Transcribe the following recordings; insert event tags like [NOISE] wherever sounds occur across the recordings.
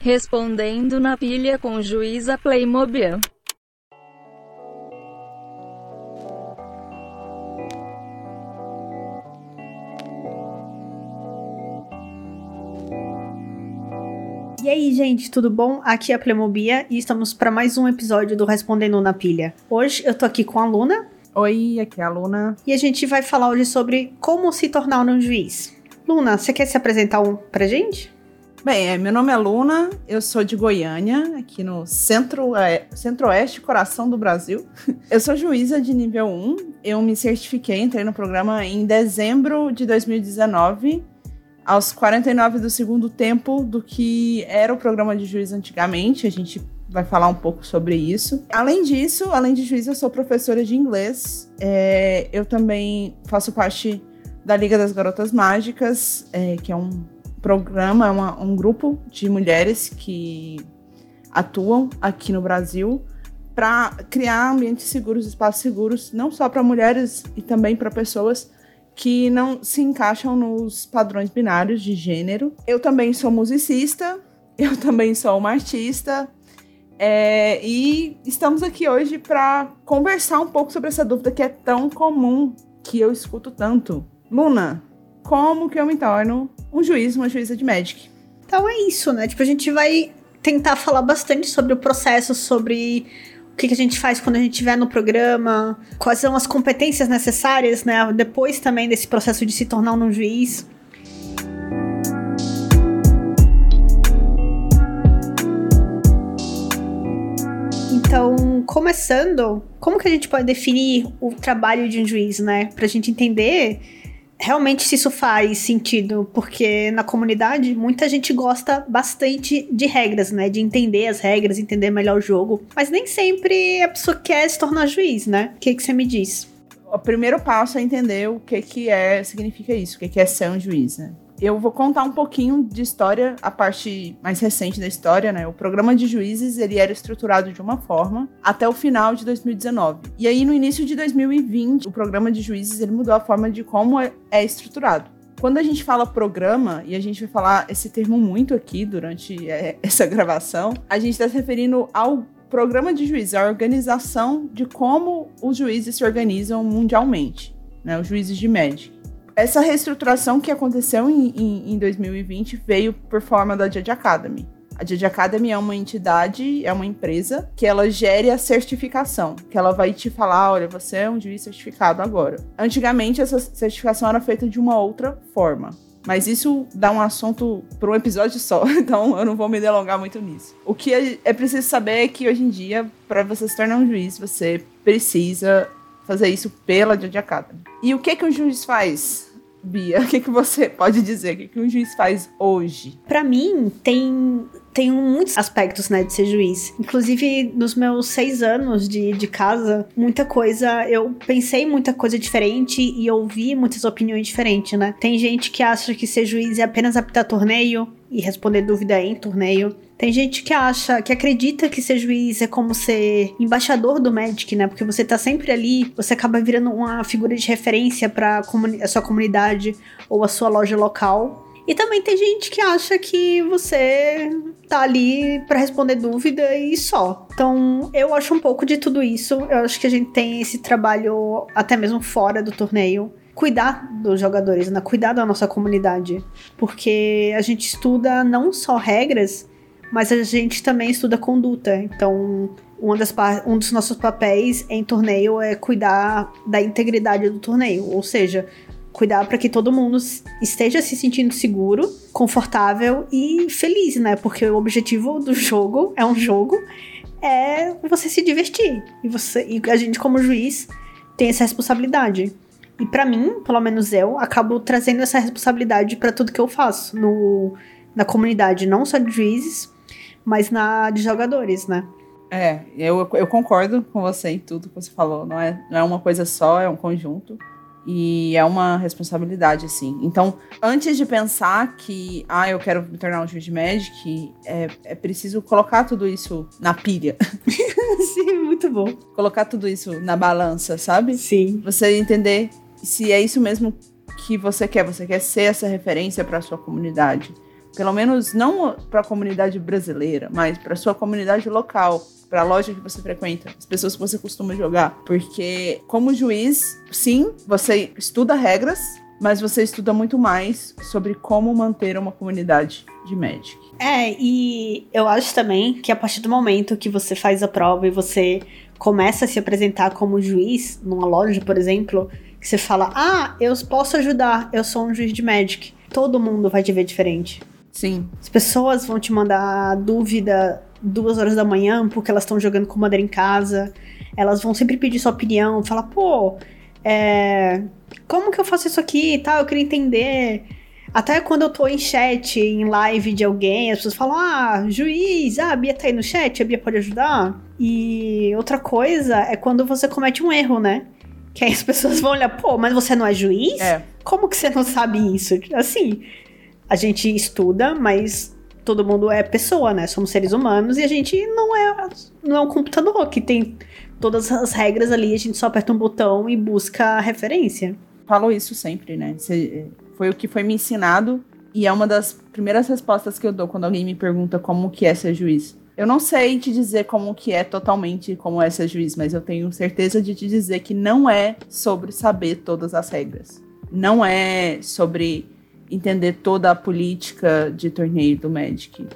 Respondendo na pilha com juíza Playmobil. Aí, gente, tudo bom? Aqui é a Plemobia e estamos para mais um episódio do Respondendo na Pilha. Hoje eu tô aqui com a Luna Oi, aqui é a Luna. e a gente vai falar hoje sobre como se tornar um juiz. Luna, você quer se apresentar um pra gente? Bem, é, meu nome é Luna, eu sou de Goiânia, aqui no centro, é, centro-oeste, coração do Brasil. [LAUGHS] Eu sou juíza de nível 1, eu me certifiquei, entrei no programa em dezembro de 2019, aos 49 do segundo tempo do que era o programa de juiz antigamente, a gente vai falar um pouco sobre isso. Além disso, além de juiz, eu sou professora de inglês, é, eu também faço parte da Liga das Garotas Mágicas, é, que é um programa, é um grupo de mulheres que atuam aqui no Brasil para criar ambientes seguros, espaços seguros, não só para mulheres e também para pessoas que não se encaixam nos padrões binários de gênero. Eu também sou musicista, [LAUGHS] eu também sou uma artista. é, e estamos aqui hoje para conversar um pouco sobre essa dúvida que é tão comum que eu escuto tanto. Luna, como que eu me torno um juiz, uma juíza de Magic? Então é isso, né? Tipo, a gente vai tentar falar bastante sobre o processo, sobre o que, que a gente faz quando a gente estiver no programa, quais são as competências necessárias, né? Depois também desse processo de se tornar um juiz. Então, começando, como que a gente pode definir o trabalho de um juiz, né? Pra gente entender realmente se isso faz sentido, porque na comunidade muita gente gosta bastante de regras, né? De entender as regras, entender melhor o jogo. Mas nem sempre a pessoa quer se tornar juiz, né? O que, que você me diz? O primeiro passo é entender o que que é, significa isso, o que que é ser um juiz, né? Eu vou contar um pouquinho de história, a parte mais recente da história, né? O programa de juízes, ele era estruturado de uma forma até o final de 2019. E aí, no início de 2020, o programa de juízes, ele mudou a forma de como é, é estruturado. Quando a gente fala programa, e a gente vai falar esse termo muito aqui durante é, [LAUGHS] essa gravação, a gente está se referindo ao programa de juízes, a organização de como os juízes se organizam mundialmente, né? Os juízes de Magic. Essa reestruturação que aconteceu em, em, em 2020 veio por forma da Judge Academy. A Judge Academy é uma entidade, é uma empresa que ela gere a certificação, que ela vai te falar, olha, você é um juiz certificado agora. Antigamente essa certificação era feita de uma outra forma, mas isso dá um assunto para um episódio só, [LAUGHS] então eu não vou me delongar muito nisso. O que é é preciso saber é que hoje em dia, para você se tornar um juiz, você precisa fazer isso pela Judge Academy. E o que que um juiz faz, Bia? [LAUGHS] O que que você pode dizer? O que que um juiz faz hoje? Pra mim, tem, tem muitos aspectos, né, de ser juiz. Inclusive, nos meus seis anos de, de casa, muita coisa, eu pensei muita coisa diferente e ouvi muitas opiniões diferentes, né? Tem gente que acha que ser juiz é apenas apitar torneio e responder dúvida em torneio. Tem gente que acha, que acredita que ser juiz é como ser embaixador do Magic, né? Porque você tá sempre ali, você acaba virando uma figura de referência pra comuni- a sua comunidade ou a sua loja local. E também tem gente que acha que você tá ali pra responder dúvida e só. Então, eu acho um pouco de tudo isso. Eu acho que a gente tem esse trabalho até mesmo fora do torneio. Cuidar dos jogadores, né? Cuidar da nossa comunidade. Porque a gente estuda não só regras, mas a gente também estuda conduta. Então, um dos nossos papéis em torneio é cuidar da integridade do torneio. Ou seja, cuidar para que todo mundo esteja se sentindo seguro, confortável e feliz, né? Porque o objetivo do jogo é um jogo é você se divertir. E você e a gente como juiz tem essa responsabilidade. E pra mim, pelo menos eu, acabo trazendo essa responsabilidade pra tudo que eu faço no na comunidade, não só de juízes, mas na de jogadores, né? É, eu, eu concordo com você em tudo que você falou. Não é, não é uma coisa só, é um conjunto. E é uma responsabilidade, assim. Então, antes de pensar que, ah, eu quero me tornar um juiz de Magic, é, é preciso colocar tudo isso na pilha. [LAUGHS] Sim, muito bom. Colocar tudo isso na balança, sabe? Sim. Você entender se é isso mesmo que você quer. Você quer ser essa referência para sua comunidade. Pelo menos não para a comunidade brasileira, mas para sua comunidade local para a loja que você frequenta, as pessoas que você costuma jogar. Porque, como juiz, sim, você estuda regras, mas você estuda muito mais sobre como manter uma comunidade de Magic. É, e eu acho também que a partir do momento que você faz a prova e você começa a se apresentar como juiz numa loja, por exemplo, que você fala: "Ah, eu posso ajudar, eu sou um juiz de Magic". Todo mundo vai te ver diferente. Sim. As pessoas vão te mandar dúvida duas horas da manhã porque elas estão jogando com madeira em casa. Elas vão sempre pedir sua opinião, falar, pô, é, como que eu faço isso aqui e tal? Eu queria entender. Até quando eu tô em chat, em live de alguém, as pessoas falam: Ah, juiz, ah, a Bia tá aí no chat, a Bia pode ajudar. E outra coisa é quando você comete um erro, né? Que aí as [LAUGHS] pessoas vão olhar, pô, mas você não é juiz? É. Como que você não sabe isso? Assim, a gente estuda, mas todo mundo é pessoa, né? Somos seres humanos e a gente não é, não é um computador que tem todas as regras ali, a gente só aperta um botão e busca a referência. Falo isso sempre, né? Foi o que foi me ensinado e é uma das primeiras respostas que eu dou quando alguém me pergunta como que é ser juiz. Eu não sei te dizer como que é totalmente como é ser juiz, mas eu tenho certeza de te dizer que não é sobre saber todas as regras. Não é sobre entender toda a política de torneio do Magic.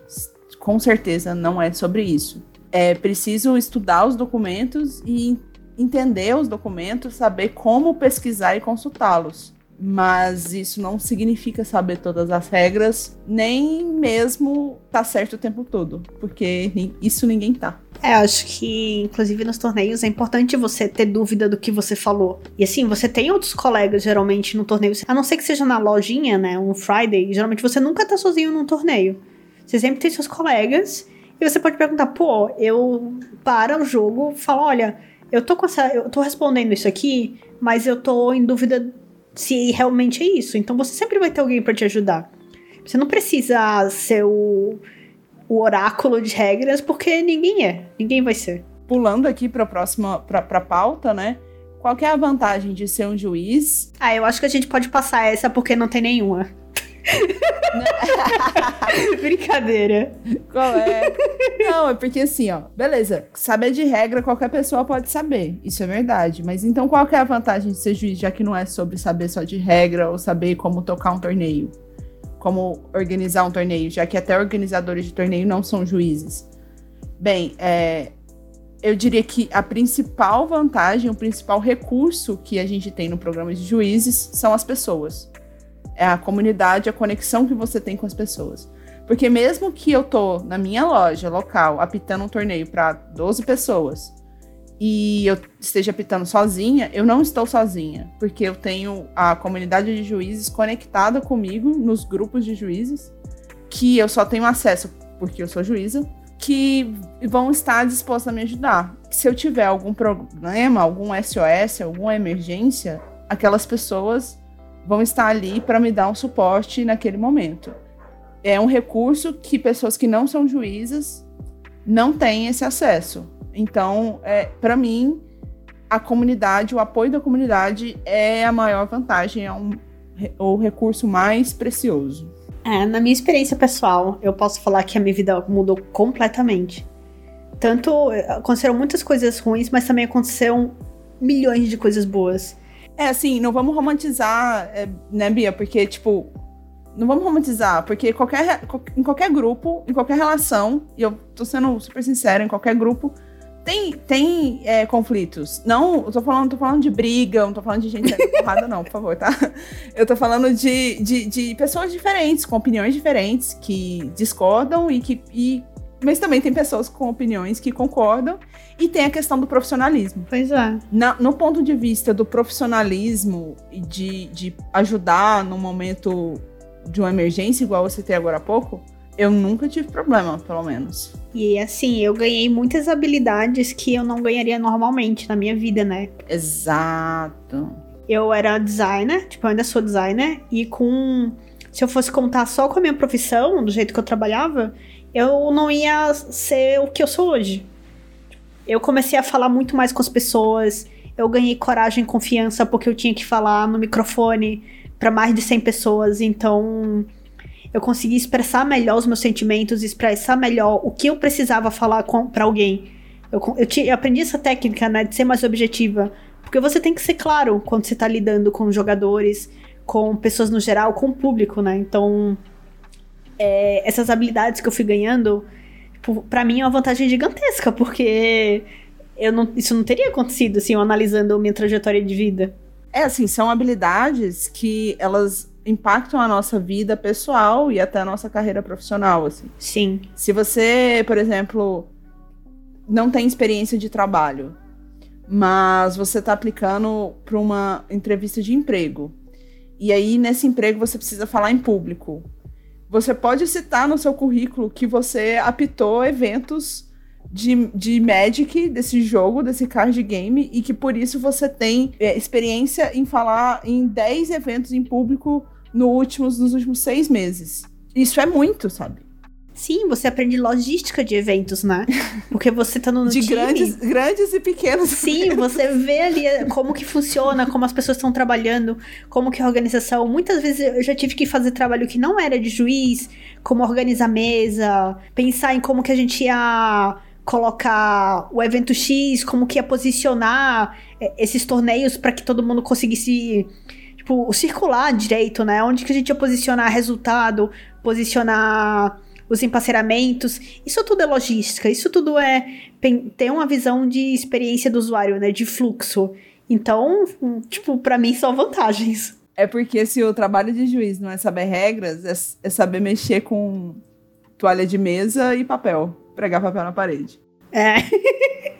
Com certeza não é sobre isso. É preciso estudar os documentos e entender os documentos, saber como pesquisar e consultá-los. Mas isso não significa saber todas as regras, nem mesmo tá certo o tempo todo, porque isso ninguém tá. É, acho que, inclusive nos torneios, é importante você ter dúvida do que você falou. E assim, você tem outros colegas, geralmente, no torneio. A não ser que seja na lojinha, né? Um Friday, geralmente você nunca tá sozinho num torneio. Você sempre tem seus colegas. E você pode perguntar, pô, eu para o jogo, falo, olha, eu tô com essa. Eu tô respondendo isso aqui, mas eu tô em dúvida se realmente é isso. Então você sempre vai ter alguém para te ajudar. Você não precisa ser o, o oráculo de regras, porque ninguém é. Ninguém vai ser. Pulando aqui para a próxima pra, pra pauta, né? Qual é a vantagem de ser um juiz? Ah, eu acho que a gente pode passar essa porque não tem nenhuma. [LAUGHS] [LAUGHS] Brincadeira. Qual é? Não, é porque assim, ó, beleza. Saber de regra qualquer pessoa pode saber. Isso é verdade. Mas então qual é a vantagem de ser juiz, já que não é sobre saber só de regra ou saber como tocar um torneio? Como organizar um torneio, já que até organizadores de torneio não são juízes. Bem, é, eu diria que a principal vantagem, o principal recurso que a gente tem no programa de juízes são as pessoas é a comunidade, a conexão que você tem com as pessoas. Porque mesmo que eu tô na minha loja local apitando um torneio para 12 pessoas e eu esteja apitando sozinha, eu não estou sozinha, porque eu tenho a comunidade de juízes conectada comigo nos grupos de juízes, que eu só tenho acesso porque eu sou juíza, que vão estar dispostos a me ajudar. Se eu tiver algum problema, algum SOS, alguma emergência, aquelas pessoas vão estar ali para me dar um suporte naquele momento. É um recurso que pessoas que não são juízas não têm esse acesso. Então, é, para mim, a comunidade, o apoio da comunidade é a maior vantagem, é um, o recurso mais precioso. É, na minha experiência pessoal, eu posso falar que a minha vida mudou completamente. Tanto aconteceram muitas coisas ruins, mas também aconteceram milhões de coisas boas. É, assim, não vamos romantizar, é, né, Bia? Porque, tipo, não vamos romantizar, porque qualquer, em qualquer grupo, em qualquer relação, e eu tô sendo super sincera, em qualquer grupo, tem, tem é, conflitos. Não, eu tô falando, tô falando de briga, não tô falando de gente porrada, não, por favor, tá? [LAUGHS] Eu tô falando de, de, de, pessoas diferentes, com opiniões diferentes, que discordam e que. E, mas também tem pessoas com opiniões que concordam e tem a questão do profissionalismo. Pois é. Na, no ponto de vista do profissionalismo e de, de ajudar no momento de uma emergência, igual você tem agora há pouco, Eu nunca tive problema, pelo menos. E assim, eu ganhei muitas habilidades que eu não ganharia normalmente na minha vida, né? Exato. Eu era designer, tipo, eu ainda sou designer, e com. Se eu fosse contar só com a minha profissão, do jeito que eu trabalhava, eu não ia ser o que eu sou hoje. Eu comecei a falar muito mais com as pessoas, eu ganhei coragem e confiança porque eu tinha que falar no microfone para mais de 100 pessoas, então eu consegui expressar melhor os meus sentimentos, expressar melhor o que eu precisava falar para alguém. Eu, eu, eu, aprendi essa técnica, né, de ser mais objetiva, porque você tem que ser claro quando você tá lidando com jogadores, com pessoas no geral, com o público, né? Então, é, essas habilidades que eu fui ganhando, tipo, para mim é uma vantagem gigantesca, porque eu não, isso não teria acontecido, assim, eu analisando minha trajetória de vida. É, assim, são habilidades que elas impactam a nossa vida pessoal e até a nossa carreira profissional, assim. Sim. Se você, por exemplo, não tem experiência de trabalho, mas você está aplicando para uma entrevista de emprego. E aí, nesse emprego, você precisa falar em público. Você pode citar no seu currículo que você apitou eventos de, de Magic, desse jogo, desse card game, e que por isso você tem é, experiência em falar em 10 eventos em público no últimos, nos últimos seis meses. Isso é muito, sabe? Sim, você aprende logística de eventos, né? Porque você tá no de time. grandes, grandes e pequenos. Sim, você vê ali como que funciona, como as pessoas estão trabalhando, como que é a organização. Muitas vezes eu já tive que fazer trabalho que não era de juiz, como organizar mesa, pensar em como que a gente ia colocar o evento X, como que ia posicionar é, esses torneios para que todo mundo conseguisse tipo, circular direito, né? Onde que a gente ia posicionar resultado, posicionar os emparceramentos. Isso tudo é logística, isso tudo é ter uma visão de experiência do usuário, né? De fluxo. Então, tipo, para mim são vantagens. É porque se o trabalho de juiz não é saber regras, é, é saber mexer com toalha de mesa e papel. Pregar papel na parede. É. [LAUGHS]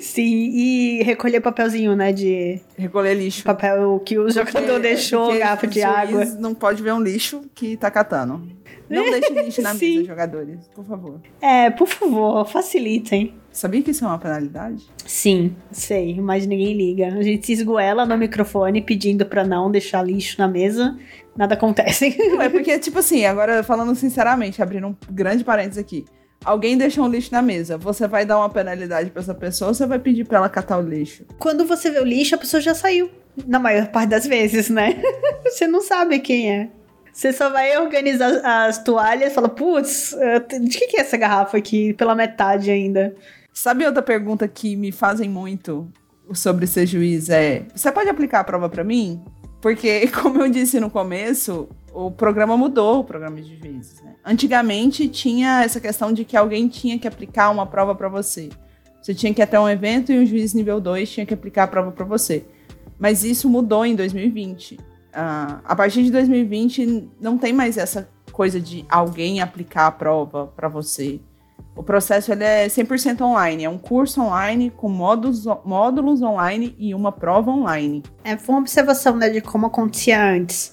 Sim, e recolher papelzinho, né? De. Recolher lixo. Papel que o jogador [LAUGHS] deixou, garrafa de água. Não pode ver um lixo que tá catando. Não deixe [LAUGHS] lixo na Sim. mesa, jogadores, por favor. É, por favor, facilitem. Sabia que isso é uma penalidade? Sim, sei, mas ninguém liga. A gente se esgoela no microfone pedindo pra não deixar lixo na mesa, nada acontece. Não, é porque, [LAUGHS] tipo assim, agora falando sinceramente, abrindo um grande parênteses aqui alguém deixou um lixo na mesa, você vai dar uma penalidade para essa pessoa ou você vai pedir para ela catar o lixo? Quando você vê o lixo, a pessoa já saiu. Na maior parte das vezes, né? [LAUGHS] você não sabe quem é. Você só vai organizar as toalhas e fala, putz, de que, que é essa garrafa aqui? Pela metade ainda. Sabe outra pergunta que me fazem muito sobre ser juiz? É: você pode aplicar a prova para mim? Porque, [LAUGHS] como eu disse no começo, o programa mudou, o programa de juízes. Né? Antigamente tinha essa questão de que alguém tinha que aplicar uma prova para você. Você tinha que ir até um evento e um juiz nível 2 tinha que aplicar a prova para você. Mas isso mudou em 2020. Uh, ah, a partir de 2020 não tem mais essa coisa de alguém aplicar a prova para você. O processo ele é 100% online, é um curso online com módulos, módulos online e uma prova online. É, foi uma observação né, de como acontecia antes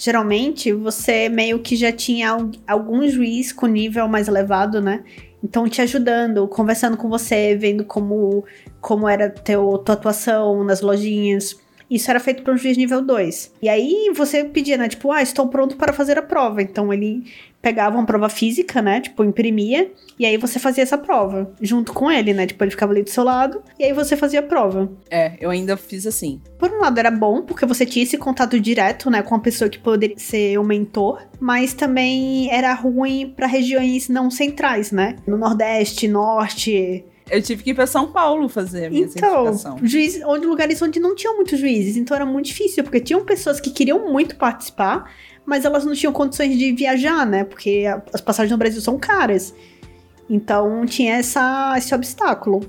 geralmente você meio que já tinha algum juiz com nível mais elevado, né? Então te ajudando, conversando com você, vendo como, como era teu, tua atuação nas lojinhas. Isso era feito por um juiz nível 2. E aí você pedia, né? Tipo, ah, estou pronto para fazer a prova. Então ele pegava uma prova física, né? Tipo, imprimia. E aí você fazia essa prova junto com ele, né? Tipo, ele ficava ali do seu lado. E aí você fazia a prova. É, eu ainda fiz assim. Por um lado era bom, porque você tinha esse contato direto, né? Com a pessoa que poderia ser o mentor. Mas também era ruim para regiões não centrais, né? No Nordeste, Norte, eu tive que ir pra São Paulo fazer a minha então, certificação. Juiz, onde lugares onde não tinham muitos juízes, então era muito difícil, porque tinham pessoas que queriam muito participar, mas elas não tinham condições de viajar, né? Porque as passagens no Brasil são caras. Então tinha essa, esse obstáculo.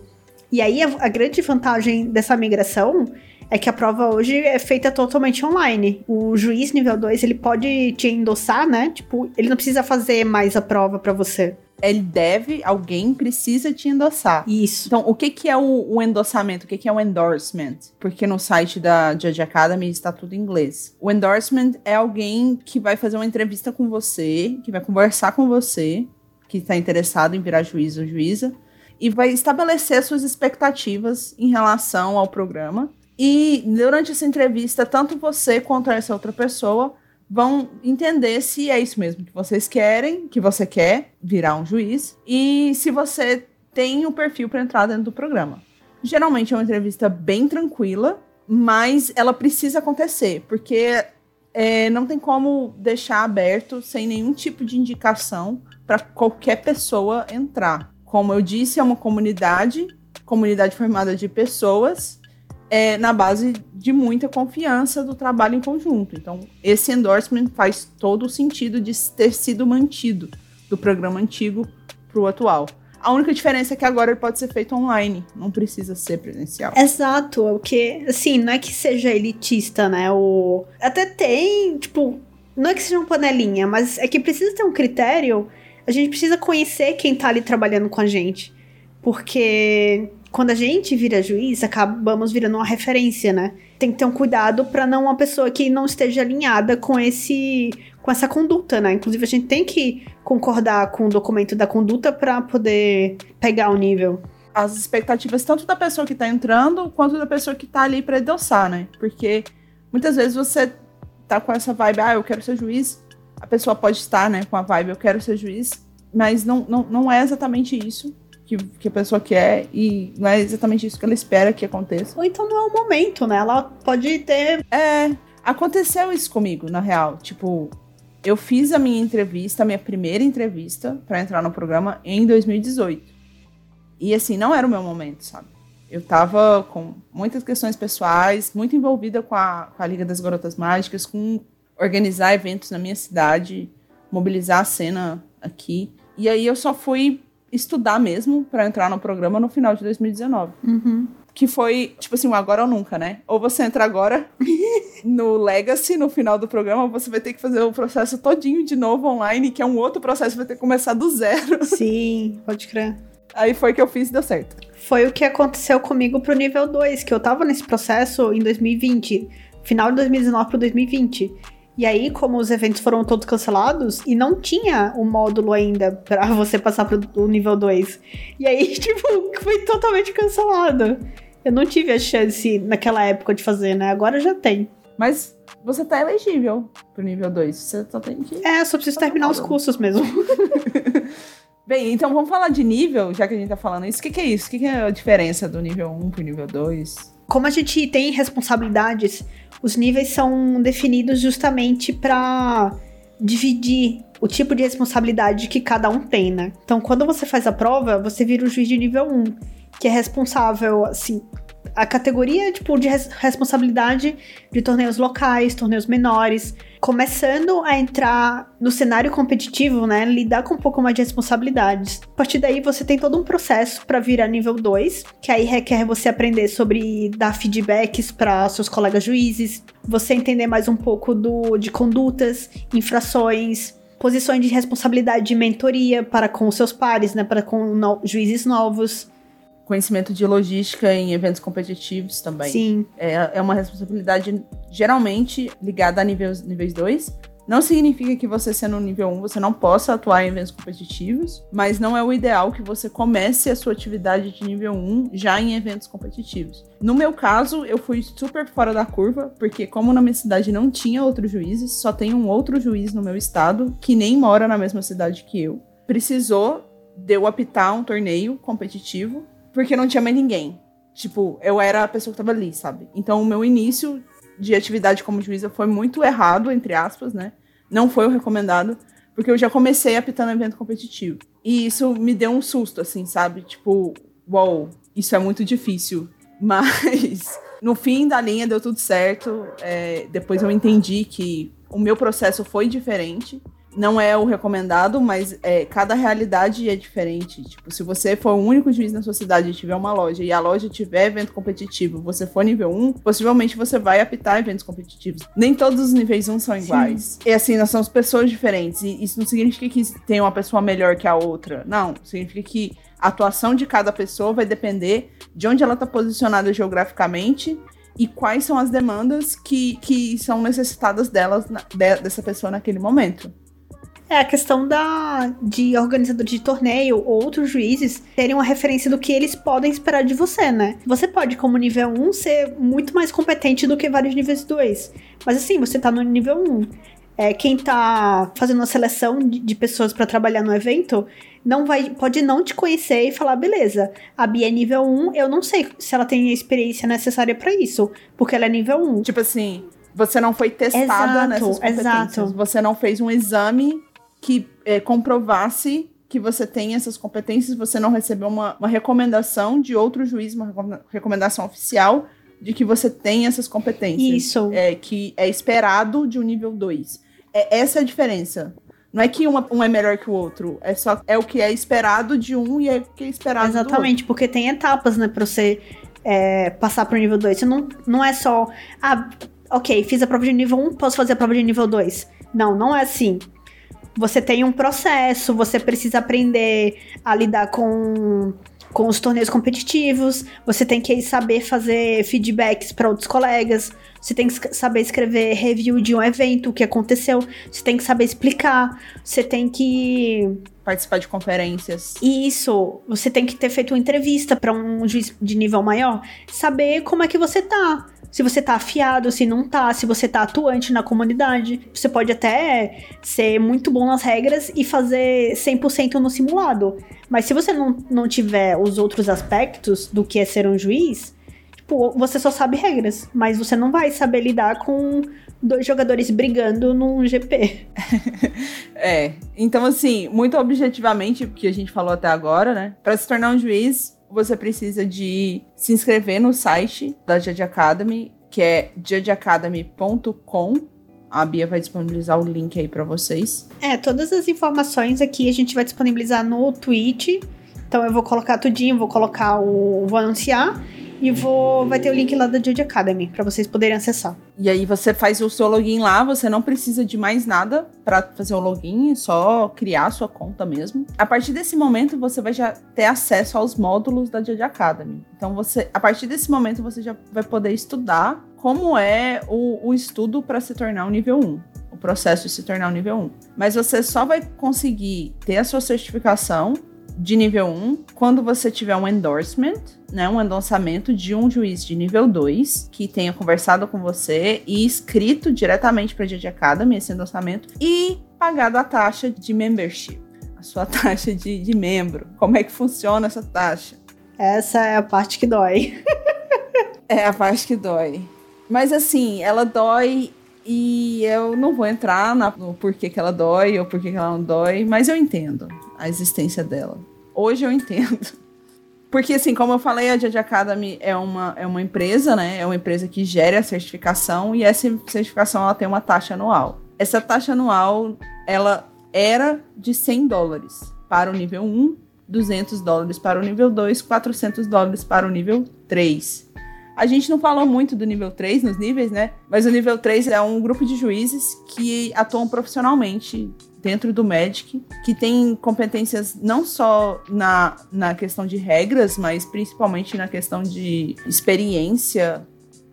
E aí a, a grande vantagem dessa migração é que a prova hoje é feita totalmente online. O juiz nível 2, ele pode te endossar, né? Tipo, ele não precisa fazer mais a prova para você. Ele deve, alguém precisa te endossar. Isso. Então, o que, que é o, o endossamento? O que, que é o endorsement? Porque no site da Judge Academy está tudo em inglês. O endorsement é alguém que vai fazer uma entrevista com você, que vai conversar com você, que está interessado em virar juiz ou juíza, e vai estabelecer suas expectativas em relação ao programa. E durante essa entrevista, tanto você quanto essa outra pessoa vão entender se é isso mesmo que vocês querem, que você quer virar um juiz, e se você tem o perfil para entrar dentro do programa. Geralmente é uma entrevista bem tranquila, mas ela precisa acontecer, porque é, não tem como deixar aberto sem nenhum tipo de indicação para qualquer pessoa entrar. Como eu disse, é uma comunidade, comunidade formada de pessoas é, na base de muita confiança do trabalho em conjunto. Então, esse endorsement faz todo o sentido de ter sido mantido do programa antigo para o atual. A única diferença é que agora ele pode ser feito online, não precisa ser presencial. Exato, o que, assim, não é que seja elitista, né? O até tem, tipo, não é que seja uma panelinha, mas é que precisa ter um critério. A gente precisa conhecer quem tá ali trabalhando com a gente. Porque quando a gente vira juiz, acabamos virando uma referência, né? Tem que ter um cuidado para não uma pessoa que não esteja alinhada com esse com essa conduta, né? Inclusive a gente tem que concordar com o documento da conduta para poder pegar o nível. As expectativas tanto da pessoa que tá entrando quanto da pessoa que tá ali para endossar, né? Porque muitas vezes você tá com essa vibe, ah, eu quero ser juiz. A pessoa pode estar, né, com a vibe, eu quero ser juiz, mas não, não, não é exatamente isso que, que a pessoa quer e não é exatamente isso que ela espera que aconteça. Ou então não é o momento, né? Ela pode ter. É, aconteceu isso comigo, na real. Tipo, eu fiz a minha entrevista, a minha primeira entrevista para entrar no programa em 2018. E assim, não era o meu momento, sabe? Eu tava com muitas questões pessoais, muito envolvida com a, com a Liga das Garotas Mágicas, com organizar eventos na minha cidade, mobilizar a cena aqui. E aí eu só fui estudar mesmo para entrar no programa no final de 2019. Uhum. Que foi, tipo assim, um agora ou nunca, né? Ou você entra agora [LAUGHS] no Legacy, no final do programa, ou você vai ter que fazer o processo todinho de novo online, que é um outro processo, vai ter que começar do zero. [LAUGHS] Sim, pode crer. Aí foi que eu fiz e deu certo. Foi o que aconteceu comigo pro nível 2, que eu tava nesse processo em 2020, final de 2019 pro 2020. E aí, como os eventos foram todos cancelados, e não tinha o módulo ainda para [LAUGHS] você passar pro nível 2. E aí, [LAUGHS] tipo, foi totalmente cancelado. Eu não tive a chance naquela época de fazer, né? Agora já tem. Mas você tá elegível pro nível 2. Você só tem que. É, só preciso terminar os cursos mesmo. [LAUGHS] Bem, então vamos falar de nível, já que a gente tá falando isso. O que, que é isso? O que, que é a diferença do nível 1 pro nível 2? Como a gente tem responsabilidades os níveis são definidos justamente para dividir o tipo de responsabilidade que cada um tem, né? Então, quando você faz a prova, você vira o juiz de nível 1, que é responsável, assim, a categoria tipo de res responsabilidade de torneios locais, torneios menores, começando a entrar no cenário competitivo, né, lidar com um pouco mais de responsabilidades. A partir daí você tem todo um processo para virar nível 2, que aí requer você aprender sobre dar feedbacks para seus colegas juízes, você entender mais um pouco do de condutas, infrações, posições de responsabilidade de mentoria para com seus pares, né, para com no juízes novos conhecimento de logística em eventos competitivos também. Sim. É, é uma responsabilidade geralmente ligada a níveis, níveis 2. Não significa que você sendo nível 1 você não possa atuar em eventos competitivos, mas não é o ideal que você comece a sua atividade de nível 1 já em eventos competitivos. No meu caso, eu fui super fora da curva, porque como na minha cidade não tinha outros juízes, só tem um outro juiz no meu estado que nem mora na mesma cidade que eu. Precisou de eu apitar um torneio competitivo porque não tinha mais ninguém. Tipo, eu era a pessoa que tava ali, sabe? Então, o meu início de atividade como juíza foi muito errado, entre aspas, né? Não foi o recomendado, porque eu já comecei apitando evento competitivo. E isso me deu um susto, assim, sabe? Tipo, uau, wow, isso é muito difícil. [LAUGHS] Mas, no fim da linha, deu tudo certo. É, depois eu entendi que o meu processo foi diferente não é o recomendado, mas é, cada realidade é diferente. Tipo, se você for o único juiz na sua cidade e tiver uma loja e a loja tiver evento competitivo, você for nível 1, possivelmente você vai apitar eventos competitivos. Nem todos os níveis 1 são iguais. Sim. E assim, nós somos pessoas diferentes. E isso não significa que tem uma pessoa melhor que a outra. Não. Significa que a atuação de cada pessoa vai depender de onde ela está posicionada geograficamente e quais são as demandas que, que são necessitadas delas, de, dessa pessoa naquele momento. É a questão da de organizador de torneio ou outros juízes terem uma referência do que eles podem esperar de você, né? Você pode, como nível 1, ser muito mais competente do que vários níveis 2. Mas assim, você tá no nível 1. É, quem tá fazendo uma seleção de, de pessoas para trabalhar no evento não vai, pode não te conhecer e falar, beleza, a Bia é nível 1, eu não sei se ela tem a experiência necessária para isso, porque ela é nível 1. Tipo assim, você não foi testada exato, nessas competências. Exato. Você não fez um exame que é, comprovasse que você tem essas competências, você não recebeu uma, uma recomendação de outro juiz, uma recomendação oficial de que você tem essas competências. Isso. É, que é esperado de um nível 2. É, essa é a diferença. Não é que uma, um é melhor que o outro, é só é o que é esperado de um e é o que é esperado Exatamente, porque tem etapas, né, pra você é, passar pro nível 2. Você não, não é só, ah, ok, fiz a prova de nível 1, um, posso fazer a prova de nível 2. Não, não é assim você tem um processo, você precisa aprender a lidar com com os torneios competitivos, você tem que saber fazer feedbacks para outros colegas, você tem que saber escrever review de um evento, o que aconteceu, você tem que saber explicar, você tem que participar de conferências. Isso, você tem que ter feito uma entrevista para um juiz de nível maior, saber como é que você tá se você tá afiado, se não tá, se você tá atuante na comunidade. Você pode até ser muito bom nas regras e fazer 100% no simulado. Mas se você não, não tiver os outros aspectos do que é ser um juiz, tipo, você só sabe regras, mas você não vai saber lidar com dois jogadores brigando num GP. [LAUGHS] é. Então, assim, muito objetivamente, o que a gente falou até agora, né? Para se tornar um juiz, você precisa de se inscrever no site da Judge Academy, que é judgeacademy.com. A Bia vai disponibilizar o link aí para vocês. É, todas as informações aqui a gente vai disponibilizar no Twitch. Então eu vou colocar tudinho, vou colocar o. vou anunciar. E vou, vai ter o link lá da Judge Academy para vocês poderem acessar. E aí você faz o seu login lá, você não precisa de mais nada para fazer o login, é só criar a sua conta mesmo. A partir desse momento você vai já ter acesso aos módulos da Judge Academy. Então você, a partir desse momento você já vai poder estudar como é o, o estudo para se tornar um nível 1 o processo de se tornar um nível 1. Mas você só vai conseguir ter a sua certificação de nível 1 quando você tiver um endorsement, né, um endossamento de um juiz de nível 2 que tenha conversado com você e escrito diretamente para a Judge Academy esse endossamento e pagado a taxa de membership, a sua [LAUGHS] taxa de, de membro. Como é que funciona essa taxa? Essa é a parte que dói. [LAUGHS] é a parte que dói. Mas assim, ela dói e eu não vou entrar no porquê que ela dói ou porquê que ela não dói, mas eu entendo a existência dela. Hoje eu entendo. Porque, assim, como eu falei, a Judge Academy é uma, é uma empresa, né? É uma empresa que gera a certificação e essa certificação ela tem uma taxa anual. Essa taxa anual, ela era de 100 dólares para o nível 1, 200 dólares para o nível 2, 400 dólares para o nível 3. A gente não falou muito do nível 3 nos níveis, né? Mas o nível 3 é um grupo de juízes que atuam profissionalmente dentro do Magic, que tem competências não só na, na questão de regras, mas principalmente na questão de experiência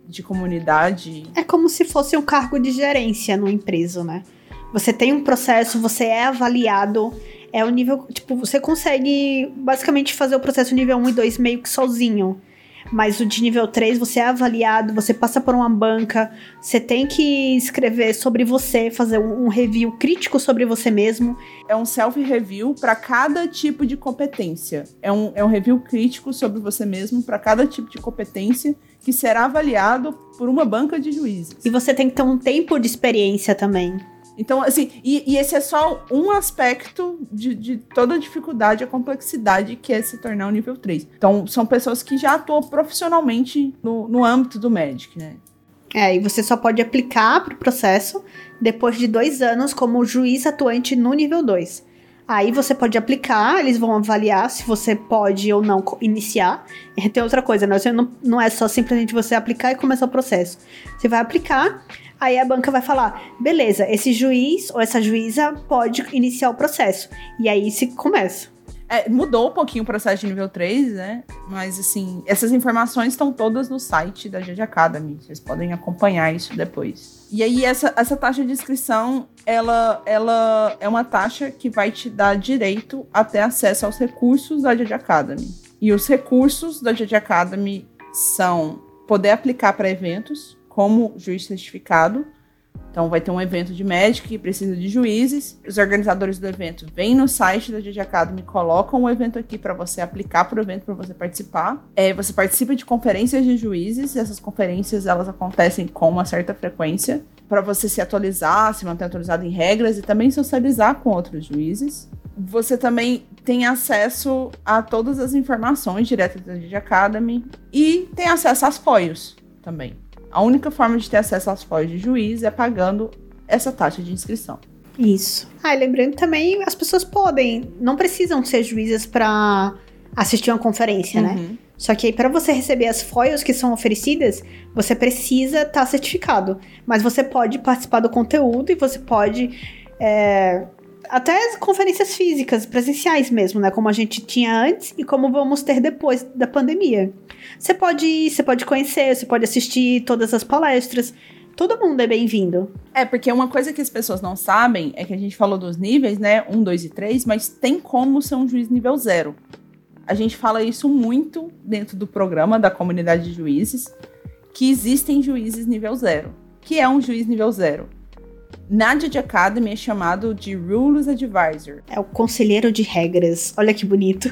de comunidade. É como se fosse um cargo de gerência numa empresa, né? Você tem um processo, você é avaliado, é o nível, tipo, você consegue basicamente fazer o processo nível 1 e 2 meio que sozinho. Mas o de nível 3 você é avaliado, você passa por uma banca, você tem que escrever sobre você, fazer um, review crítico sobre você mesmo. É um self-review para cada tipo de competência. É um, é um review crítico sobre você mesmo para cada tipo de competência que será avaliado por uma banca de juízes. E você tem que ter um tempo de experiência também. Então, assim, e, e, esse é só um aspecto de, de toda a dificuldade, a complexidade que é se tornar o nível 3. Então, são pessoas que já atuam profissionalmente no, no âmbito do Magic, né? É, e você só pode aplicar para o processo depois de dois anos como juiz atuante no nível 2. Aí você pode aplicar, eles vão avaliar se você pode ou não iniciar. E tem outra coisa, né? Você não, não é só simplesmente você aplicar e começar o processo. Você vai aplicar, aí a banca vai falar: beleza, esse juiz ou essa juíza pode iniciar o processo. E aí se começa. É, mudou um pouquinho o processo de nível 3, né? Mas, assim, essas informações estão todas no site da GG Academy. Vocês podem acompanhar isso depois. E aí, essa, essa taxa de inscrição, ela, ela é uma taxa que vai te dar direito a ter acesso aos recursos da GG Academy. E os recursos da GG Academy são poder aplicar para eventos, como juiz certificado, então vai ter um evento de médico que precisa de juízes. Os organizadores do evento vêm no site da GG Academy, colocam o evento aqui para você aplicar para o evento para você participar. É, você participa de conferências de juízes. Essas conferências elas acontecem com uma certa frequência para você se atualizar, se manter atualizado em regras e também socializar com outros juízes. Você também tem acesso a todas as informações diretas da GG Academy e tem acesso aos apoios também. A única forma de ter acesso aos fóruns de juiz é pagando essa taxa de inscrição. Isso. Ah, e lembrando também, as pessoas podem, não precisam ser juízes para assistir uma conferência, né? uhum. né? Só que aí, para você receber as foils que são oferecidas, você precisa estar tá certificado. Mas você pode participar do conteúdo e você pode. É, até conferências físicas, presenciais mesmo, né? Como a gente tinha antes e como vamos ter depois da pandemia. Você pode ir, você pode conhecer, você pode assistir todas as palestras. Todo mundo é bem-vindo. É, porque uma coisa que as pessoas não sabem é que a gente falou dos níveis, né? Um, dois e três, mas tem como ser um juiz nível zero. A gente fala isso muito dentro do programa da comunidade de juízes, que existem juízes nível zero. Que é um juiz nível zero? Na Judge Academy é chamado de Rules Advisor. É o conselheiro de regras. Olha que bonito.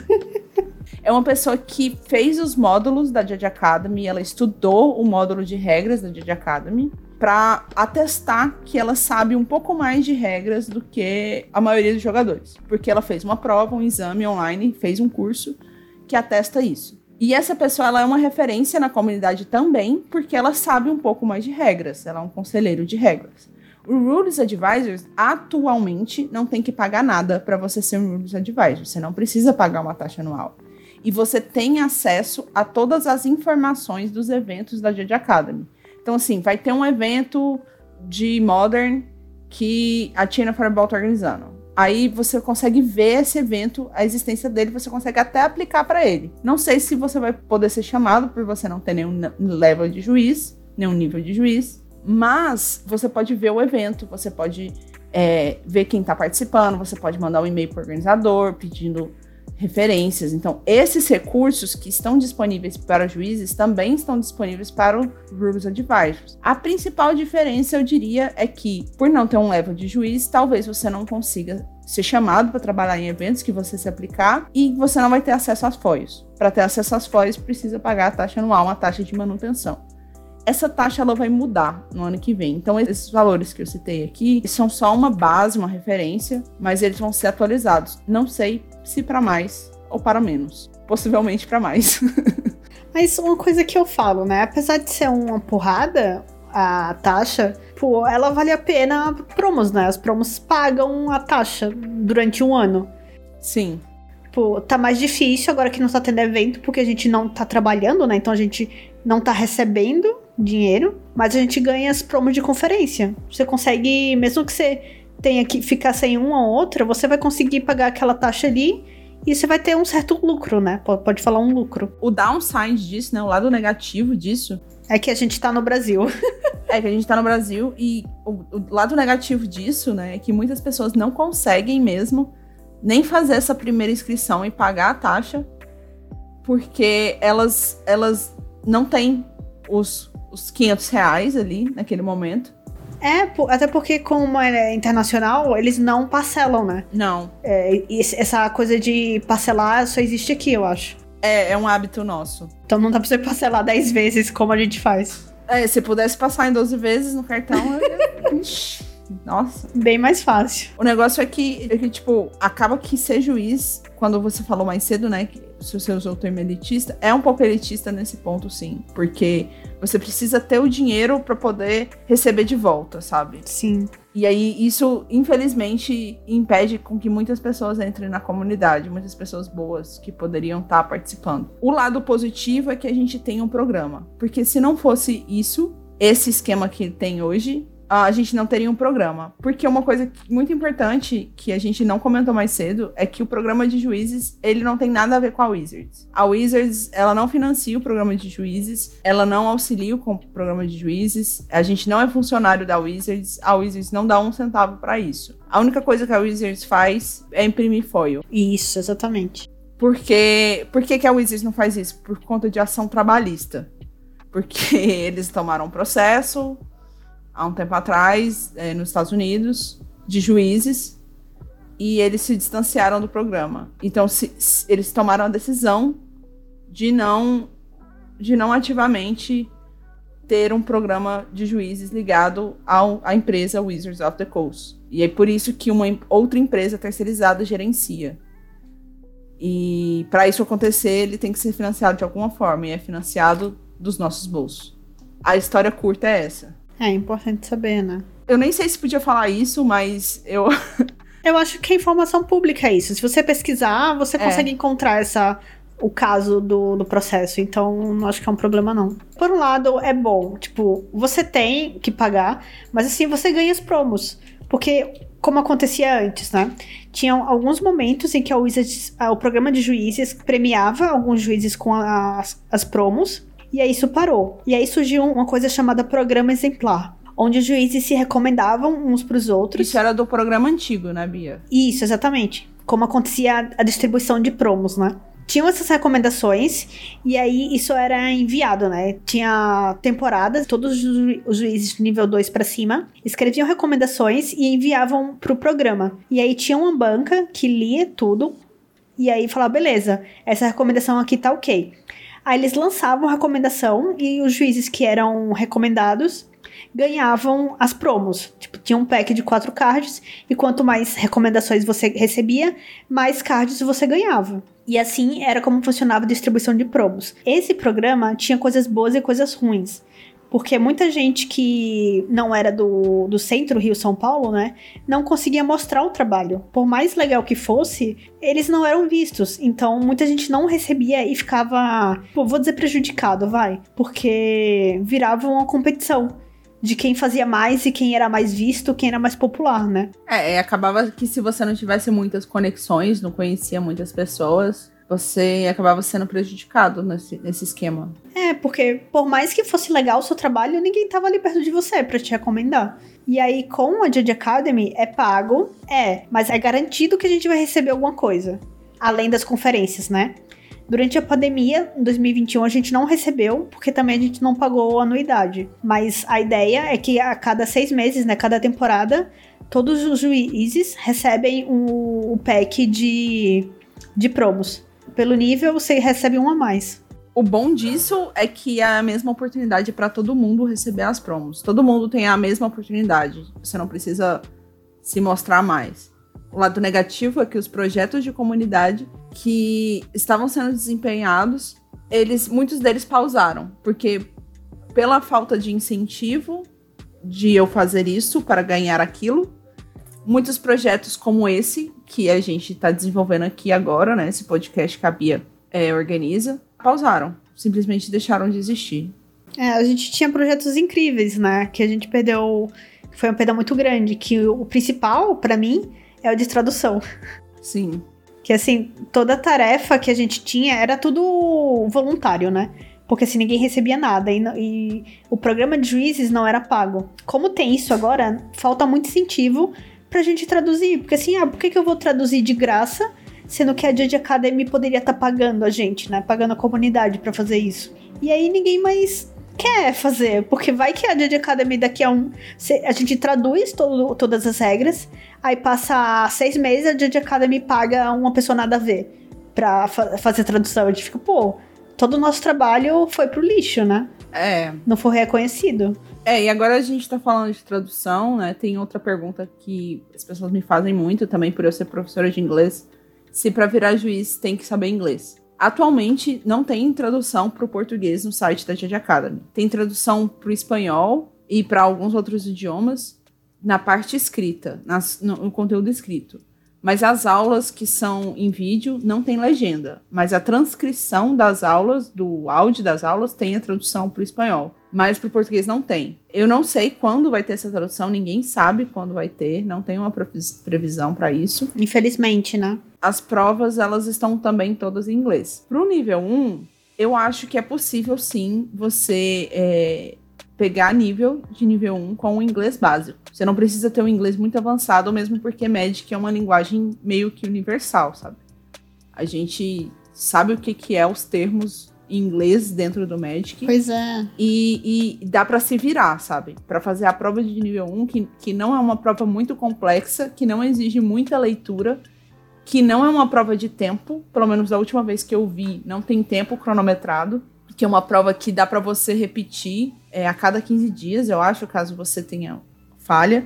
[LAUGHS] é uma pessoa que fez os módulos da Judge Academy, ela estudou o módulo de regras da Judge Academy para atestar que ela sabe um pouco mais de regras do que a maioria dos jogadores, porque ela fez uma prova, um exame online, fez um curso que atesta isso. E essa pessoa ela é uma referência na comunidade também, porque ela sabe um pouco mais de regras, ela é um conselheiro de regras. O Rules Advisors atualmente não tem que pagar nada para você ser um Rules Advisor, você não precisa pagar uma taxa anual e você tem acesso a todas as informações dos eventos da Jedi Academy. Então, assim, vai ter um evento de Modern que a Tina Fireball está organizando. Aí você consegue ver esse evento, a existência dele, você consegue até aplicar para ele. Não sei se você vai poder ser chamado por você não ter nenhum level de juiz, nenhum nível de juiz, mas você pode ver o evento, você pode é, ver quem está participando, você pode mandar um e-mail para o organizador pedindo referências. Então, esses recursos que estão disponíveis para juízes também estão disponíveis para o Rules Advisors. A principal diferença, eu diria, é que, por não ter um level de juiz, talvez você não consiga ser chamado para trabalhar em eventos que você se aplicar e você não vai ter acesso às FOIs. Para ter acesso às FOIs, precisa pagar a taxa anual, uma taxa de manutenção essa taxa ela vai mudar no ano que vem. Então, esses valores que eu citei aqui são só uma base, uma referência, mas eles vão ser atualizados. Não sei se para mais ou para menos. Possivelmente para mais. [LAUGHS] mas uma coisa que eu falo, né? Apesar de ser uma porrada, a taxa, pô, ela vale a pena promos, né? As promos pagam a taxa durante um ano. Sim. Pô, tá mais difícil agora que não tá tendo evento, porque a gente não tá trabalhando, né? Então a gente não tá recebendo dinheiro, mas a gente ganha as promos de conferência. Você consegue, mesmo que você tenha que ficar sem uma ou outra, você vai conseguir pagar aquela taxa ali e você vai ter um certo lucro, né? Pode falar um lucro. O downside disso, né? O lado negativo disso. É que a gente tá no Brasil. [LAUGHS] é que a gente tá no Brasil e o, o, lado negativo disso, né? É que muitas pessoas não conseguem mesmo nem fazer essa primeira inscrição e pagar a taxa porque elas, elas não têm os, os 500 reais ali naquele momento. É, até porque como é internacional, eles não parcelam, né? Não. É, essa coisa de parcelar só existe aqui, eu acho. É, é um hábito nosso. Então não dá pra você parcelar 10 vezes como a gente faz. É, se pudesse passar em 12 vezes no cartão, eu... [LAUGHS] Nossa. Bem mais fácil. O negócio é que, é que, tipo, acaba que ser juiz, quando você falou mais cedo, né? Que se você usou o termo elitista, é um pouco elitista nesse ponto, sim. Porque você precisa ter o dinheiro para poder receber de volta, sabe? Sim. E aí, isso, infelizmente, impede com que muitas pessoas entrem na comunidade, muitas pessoas boas que poderiam estar tá participando. O lado positivo é que a gente tem um programa. Porque se não fosse isso, esse esquema que tem hoje, a gente não teria um programa. Porque uma coisa muito importante que a gente não comentou mais cedo é que o programa de juízes, ele não tem nada a ver com a Wizards. A Wizards, ela não financia o programa de juízes, ela não auxilia com o programa de juízes, a gente não é funcionário da Wizards, a Wizards não dá um centavo para isso. A única coisa que a Wizards faz é imprimir foil. Isso, exatamente. Porque, por que, que a Wizards não faz isso? Por conta de ação trabalhista. Porque [LAUGHS] eles tomaram um processo, há um tempo atrás, é, nos Estados Unidos, de juízes, e eles se distanciaram do programa. Então, se, se, eles tomaram a decisão de não, de não ativamente ter um programa de juízes ligado ao, à empresa Wizards of the Coast. E é por isso que uma outra empresa terceirizada gerencia. E para isso acontecer, ele tem que ser financiado de alguma forma, e é financiado dos nossos bolsos. A história curta é essa. É importante saber, né? Eu nem sei se podia falar isso, mas eu. [LAUGHS] eu acho que a informação pública é isso. Se você pesquisar, você é. consegue encontrar essa o caso do, do processo. Então, não acho que é um problema, não. Por um lado, é bom. Tipo, você tem que pagar, mas assim, você ganha as promos. Porque, como acontecia antes, né? Tinham alguns momentos em que a Wizards, o programa de juízes premiava alguns juízes com as, as promos. E aí isso parou. E aí surgiu uma coisa chamada programa exemplar. Onde os juízes se recomendavam uns para os outros. Isso era do programa antigo, né, Bia? Isso, exatamente. Como acontecia a distribuição de promos, né? tinham essas recomendações e aí isso era enviado, né? Tinha temporadas, todos os, ju os juízes de nível 2 para cima escreviam recomendações e enviavam pro programa. E aí tinha uma banca que lia tudo e aí falava, beleza, essa recomendação aqui tá ok. Aí eles lançavam recomendação e os juízes que eram recomendados ganhavam as promos. Tipo, tinha um pack de quatro cards e quanto mais recomendações você recebia, mais cards você ganhava. E assim era como funcionava a distribuição de promos. Esse programa tinha coisas boas e coisas ruins. Porque muita gente que não era do, do centro Rio-São Paulo, né, não conseguia mostrar o trabalho. Por mais legal que fosse, eles não eram vistos. Então, muita gente não recebia e ficava, vou dizer prejudicado, vai. Porque virava uma competição de quem fazia mais e quem era mais visto, quem era mais popular, né? É acabava que se você não tivesse muitas conexões, não conhecia muitas pessoas, você acabava sendo prejudicado nesse, nesse esquema. Porque por mais que fosse legal o seu trabalho, ninguém tava ali perto de você para te recomendar. E aí, com a Judge Academy, é pago, é, mas é garantido que a gente vai receber alguma coisa. Além das conferências, né? Durante a pandemia, em 2021, a gente não recebeu, porque também a gente não pagou anuidade. Mas a ideia é que a cada seis meses, né, cada temporada, todos os juízes recebem o, o pack de, de promos pelo nível, você recebe um a mais. O bom disso é que é a mesma oportunidade para todo mundo receber as promos. Todo mundo tem a mesma oportunidade. Você não precisa se mostrar mais. O lado negativo é que os projetos de comunidade que estavam sendo desempenhados, eles, muitos deles pausaram, porque pela falta de incentivo de eu fazer isso para ganhar aquilo, muitos projetos como esse, que a gente está desenvolvendo aqui agora, né? Esse podcast que a Bia é, organiza, pausaram. Simplesmente deixaram de existir. É, a gente tinha projetos incríveis, né? Que a gente perdeu. Foi uma perda muito grande. Que o, principal, para mim, é o de tradução. Sim. Que assim, toda a tarefa que a gente tinha era tudo voluntário, né? Porque assim, ninguém recebia nada e, e o programa de juízes não era pago. Como tem isso agora, falta muito incentivo pra gente traduzir. Porque assim, ah, por que, que eu vou traduzir de graça, sendo que a Judge Academy poderia estar tá pagando a gente, né? Pagando a comunidade para fazer isso. E aí ninguém mais quer fazer, porque vai que a Judge Academy daqui a um. A gente traduz todo, todas as regras, aí passa seis meses, a Judge Academy paga uma pessoa nada a ver pra fa fazer tradução. A gente fica, pô, todo o nosso trabalho foi pro lixo, né? É. não for reconhecido. É, e agora a gente tá falando de tradução, né? Tem outra pergunta que as pessoas me fazem muito também por eu ser professora de inglês. Se para virar juiz tem que saber inglês. Atualmente não tem tradução para o português no site da Judge Academy. Tem tradução para o espanhol e para alguns outros idiomas na parte escrita, nas, no, no conteúdo escrito. Mas as aulas que são em vídeo não tem legenda. Mas a transcrição das aulas, do áudio das aulas, tem a tradução para o espanhol. Mas para o português não tem. Eu não sei quando vai ter essa tradução, ninguém sabe quando vai ter, não tem uma previsão para isso. Infelizmente, né? As provas, elas estão também todas em inglês. Para o nível 1, eu acho que é possível sim você é, pegar nível de nível 1 com o inglês básico. Você não precisa ter um inglês muito avançado, mesmo porque Magic é uma linguagem meio que universal, sabe? A gente sabe o que, que é os termos em inglês dentro do Magic. Pois é. E, e dá para se virar, sabe? Para fazer a prova de nível 1, que, que não é uma prova muito complexa, que não exige muita leitura, que não é uma prova de tempo, pelo menos da última vez que eu vi, não tem tempo cronometrado que é uma prova que dá para você repetir é, a cada 15 dias, eu acho, caso você tenha falha.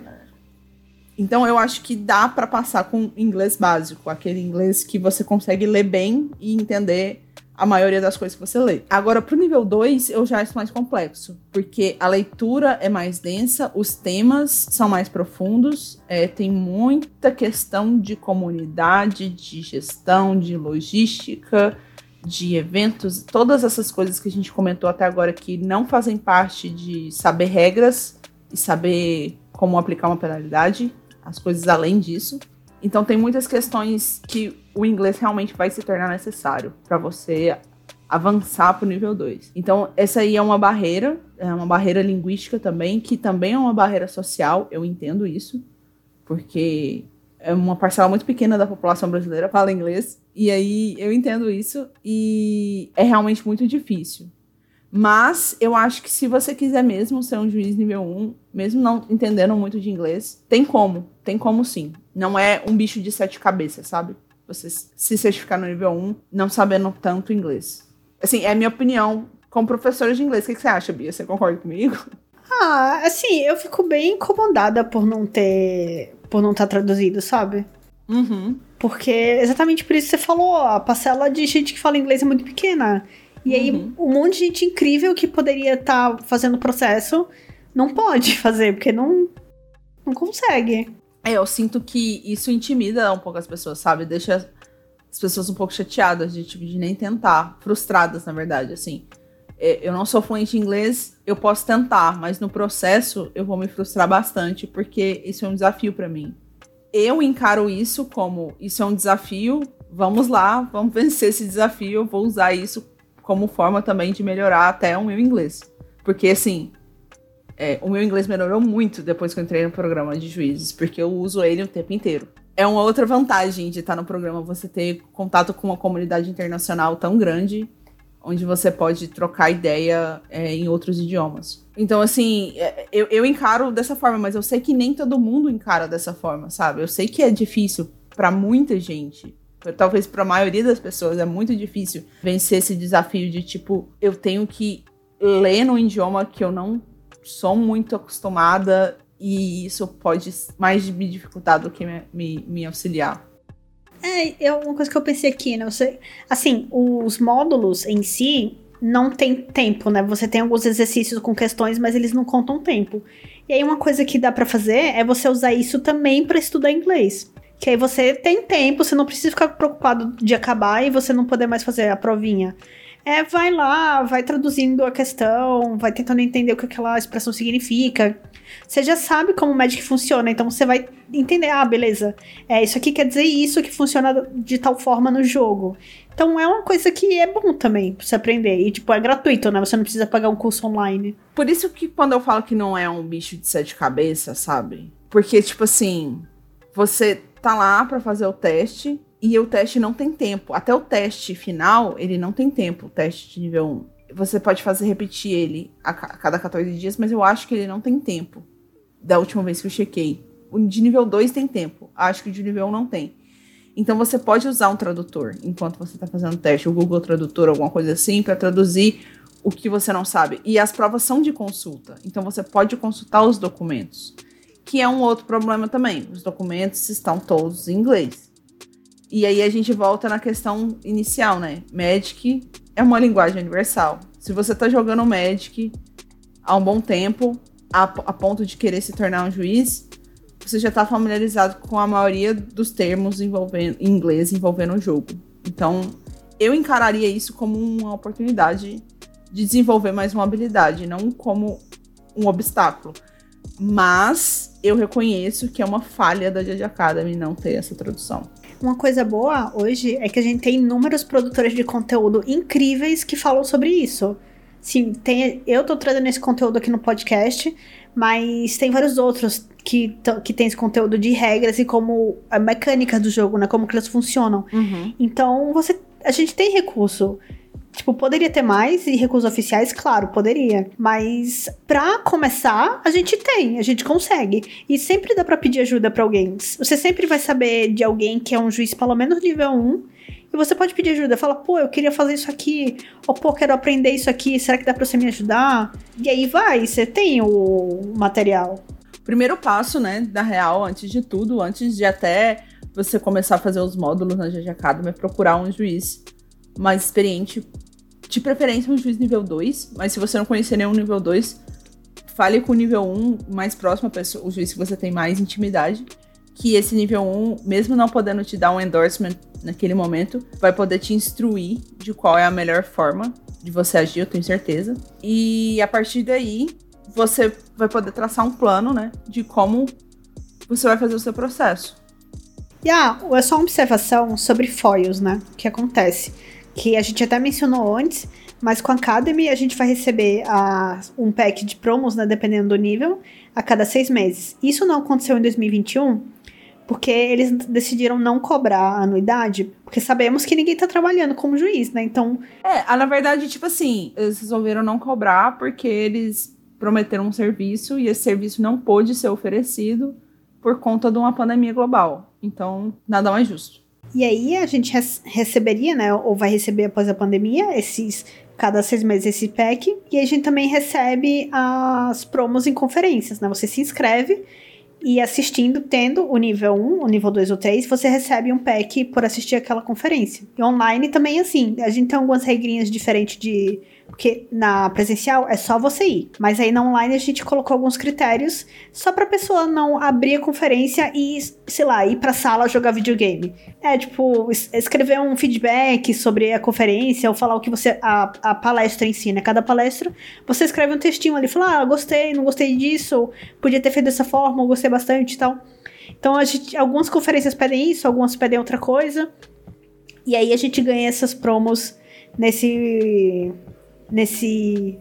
Então eu acho que dá para passar com inglês básico, aquele inglês que você consegue ler bem e entender a maioria das coisas que você lê. Agora, pro nível 2, eu já acho mais complexo, porque a leitura é mais densa, os temas são mais profundos, é, tem muita questão de comunidade, de gestão, de logística, de eventos, todas essas coisas que a gente comentou até agora que não fazem parte de saber regras e saber como aplicar uma penalidade, as coisas além disso. Então tem muitas questões que o inglês realmente vai se tornar necessário para você avançar para o nível 2. Então essa aí é uma barreira, é uma barreira linguística também, que também é uma barreira social, eu entendo isso, porque é uma parcela muito pequena da população brasileira fala inglês. E aí eu entendo isso e é realmente muito difícil. Mas eu acho que se você quiser mesmo ser um juiz nível 1, mesmo não entendendo muito de inglês, tem como. Tem como sim. Não é um bicho de sete cabeças, sabe? Você se certificar no nível 1 não sabendo tanto inglês. Assim, é a minha opinião como professora de inglês. O que, que você acha, Bia? Você concorda comigo? Ah, assim, eu fico bem incomodada por não ter por não estar tá traduzido, sabe? Uhum. Porque exatamente por isso que você falou, a parcela de gente que fala inglês é muito pequena. E aí, uhum. um monte de gente incrível que poderia estar tá fazendo o processo não pode [LAUGHS] fazer, porque não, não consegue. É, eu sinto que isso intimida um pouco as pessoas, sabe? Deixa as pessoas um pouco chateadas de, tipo, de nem tentar. Frustradas, na verdade, assim. É, eu não sou fluente em inglês, eu posso tentar, mas no processo eu vou me frustrar bastante, porque isso é um desafio para mim. Eu encaro isso como isso é um desafio, vamos lá, vamos vencer esse desafio, eu vou usar isso como forma também de melhorar até o meu inglês. Porque assim, é, o meu inglês melhorou muito depois que eu entrei no programa de juízes, porque eu uso ele o tempo inteiro. É uma outra vantagem de estar no programa, você ter contato com uma comunidade internacional tão grande onde você pode trocar ideia é, em outros idiomas. Então, assim, é, eu, eu encaro dessa forma, mas eu sei que nem todo mundo encara dessa forma, sabe? Eu sei que é difícil para muita gente. Talvez para a maioria das pessoas é muito difícil vencer esse desafio de tipo, eu tenho que ler num idioma que eu não sou muito acostumada e isso pode mais me dificultar do que me, me, me auxiliar. É, é uma coisa que eu pensei aqui, né? Você, assim, os módulos em si não tem tempo, né? Você tem alguns exercícios com questões, mas eles não contam tempo. E aí uma coisa que dá para fazer é você usar isso também para estudar inglês. Que aí você tem tempo, você não precisa ficar preocupado de acabar e você não poder mais fazer a provinha. É, vai lá, vai traduzindo a questão, vai tentando entender o que aquela expressão significa. Você já sabe como o Magic funciona, então você vai entender, ah, beleza, é, isso aqui quer dizer isso que funciona de tal forma no jogo. Então é uma coisa que é bom também pra você aprender. E, tipo, é gratuito, né? Você não precisa pagar um curso online. Por isso que quando eu falo que não é um bicho de sete cabeças, sabe? Porque, tipo assim, você tá lá para fazer o teste e o teste não tem tempo. Até o teste final, ele não tem tempo, o teste de nível 1. Você pode fazer repetir ele a cada 14 dias, mas eu acho que ele não tem tempo. Da última vez que eu chequei. O de nível 2 tem tempo. Acho que o de nível 1 não tem. Então você pode usar um tradutor enquanto você está fazendo o teste, o Google Tradutor, alguma coisa assim, para traduzir o que você não sabe. E as provas são de consulta. Então você pode consultar os documentos. Que é um outro problema também. Os documentos estão todos em inglês. E aí a gente volta na questão inicial, né? Magic é uma linguagem universal. Se você tá jogando Magic há um bom tempo, a, a ponto de querer se tornar um juiz, você já está familiarizado com a maioria dos termos envolvendo, em inglês envolvendo o jogo. Então, eu encararia isso como uma oportunidade de desenvolver mais uma habilidade, não como um obstáculo. Mas eu reconheço que é uma falha da Judge Academy não ter essa tradução. Uma coisa boa hoje é que a gente tem inúmeros produtores de conteúdo incríveis que falam sobre isso. Sim, tem, eu tô trazendo esse conteúdo aqui no podcast, mas tem vários outros que, que tem esse conteúdo de regras e como a mecânica do jogo, né? Como que elas funcionam. Uhum. Então, você. A gente tem recurso. Tipo, poderia ter mais e recursos oficiais? Claro, poderia. Mas pra começar, a gente tem, a gente consegue. E sempre dá pra pedir ajuda pra alguém. Você sempre vai saber de alguém que é um juiz, pelo menos nível 1. E você pode pedir ajuda. Fala, pô, eu queria fazer isso aqui. Ou, pô, quero aprender isso aqui. Será que dá pra você me ajudar? E aí vai, você tem o material. Primeiro passo, né, da real, antes de tudo, antes de até você começar a fazer os módulos na GG Academy, é procurar um juiz mais experiente, de preferência um juiz nível 2, mas se você não conhecer nenhum nível 2, fale com o nível 1 mais próximo, pessoa, o juiz que você tem mais intimidade, que esse nível 1, mesmo não podendo te dar um endorsement naquele momento, vai poder te instruir de qual é a melhor forma de você agir, eu tenho certeza. E a partir daí, você vai poder traçar um plano, né, de como você vai fazer o seu processo. E ah, é só uma observação sobre foils, né? O que acontece? Que a gente até mencionou antes, mas com a Academy a gente vai receber a, um pack de promos, né? Dependendo do nível, a cada seis meses. Isso não aconteceu em 2021, porque eles decidiram não cobrar a anuidade, porque sabemos que ninguém tá trabalhando como juiz, né? Então. É, na verdade, tipo assim, eles resolveram não cobrar porque eles prometeram um serviço e esse serviço não pôde ser oferecido por conta de uma pandemia global. Então, nada mais justo. E aí a gente receberia, né, ou vai receber após a pandemia, esses cada seis meses esse pack, e a gente também recebe as promos em conferências, né? Você se inscreve e assistindo, tendo o nível 1, o nível 2 ou 3, você recebe um pack por assistir aquela conferência. E online também assim, a gente tem algumas regrinhas diferentes de porque na presencial é só você ir. Mas aí na online a gente colocou alguns critérios só pra pessoa não abrir a conferência e, sei lá, ir pra sala jogar videogame. É, tipo, escrever um feedback sobre a conferência ou falar o que você. a, a palestra ensina. Né? Cada palestra, você escreve um textinho ali, fala, ah, gostei, não gostei disso, podia ter feito dessa forma, gostei bastante e tal. Então, gente, algumas conferências pedem isso, algumas pedem outra coisa. E aí a gente ganha essas promos nesse nesse,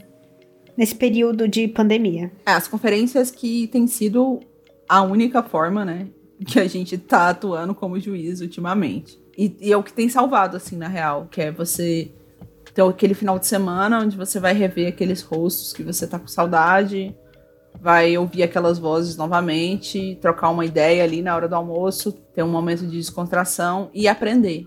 nesse período de pandemia. É, as conferências que tem sido a única forma, né, que a gente tá atuando como juiz ultimamente. E, e é o que tem salvado, assim, na real, que é você ter aquele final de semana onde você vai rever aqueles rostos que você tá com saudade, vai ouvir aquelas vozes novamente, trocar uma ideia ali na hora do almoço, ter um momento de descontração e aprender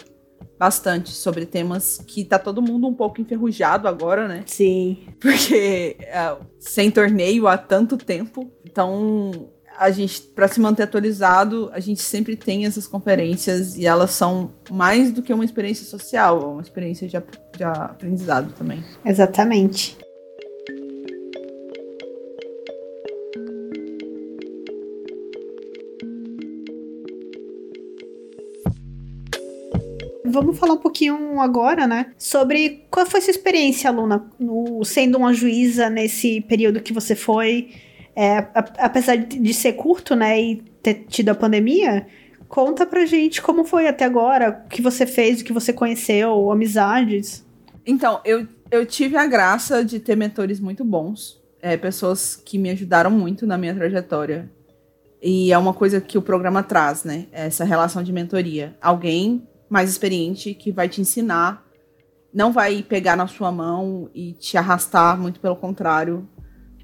bastante sobre temas que tá todo mundo um pouco enferrujado agora, né? Sim. Porque é, sem torneio há tanto tempo. Então, a gente, para se manter atualizado, a gente sempre tem essas conferências e elas são mais do que uma experiência social, é uma experiência de, de aprendizado também. Exatamente. Vamos falar um pouquinho agora, né? Sobre qual foi sua experiência, aluna, no, sendo uma juíza nesse período que você foi. É, a, apesar de ser curto, né? E ter tido a pandemia, conta pra gente como foi até agora, o que você fez, o que você conheceu, amizades. Então, eu, eu tive a graça de ter mentores muito bons, é, pessoas que me ajudaram muito na minha trajetória. E é uma coisa que o programa traz, né? Essa relação de mentoria. Alguém mais experiente que vai te ensinar, não vai pegar na sua mão e te arrastar, muito pelo contrário,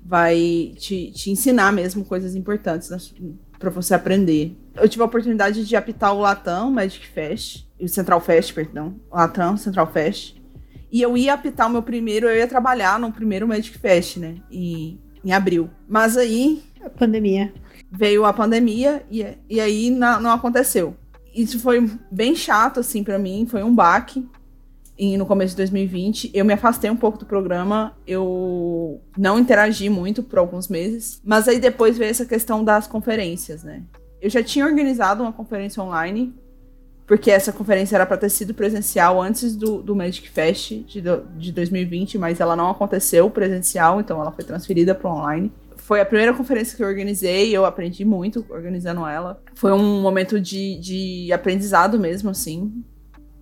vai te, te ensinar mesmo coisas importantes para você aprender. Eu tive a oportunidade de apitar o Latam Magic Fest, o Central Fest, perdão, o Latam Central Fest, E eu ia apitar o meu primeiro, eu ia trabalhar no primeiro Magic Fest, né? E, em abril. Mas aí. A pandemia. Veio a pandemia e, e aí não, não aconteceu. Isso foi bem chato, assim, para mim. Foi um baque. E no começo de 2020, eu me afastei um pouco do programa, eu não interagi muito por alguns meses, mas aí depois veio essa questão das conferências, né? Eu já tinha organizado uma conferência online, porque essa conferência era para ter sido presencial antes do, do Magic Fest de, de 2020, mas ela não aconteceu presencial, então ela foi transferida para online. Foi a primeira conferência que eu organizei, eu aprendi muito organizando ela. Foi um momento de, de aprendizado mesmo, assim.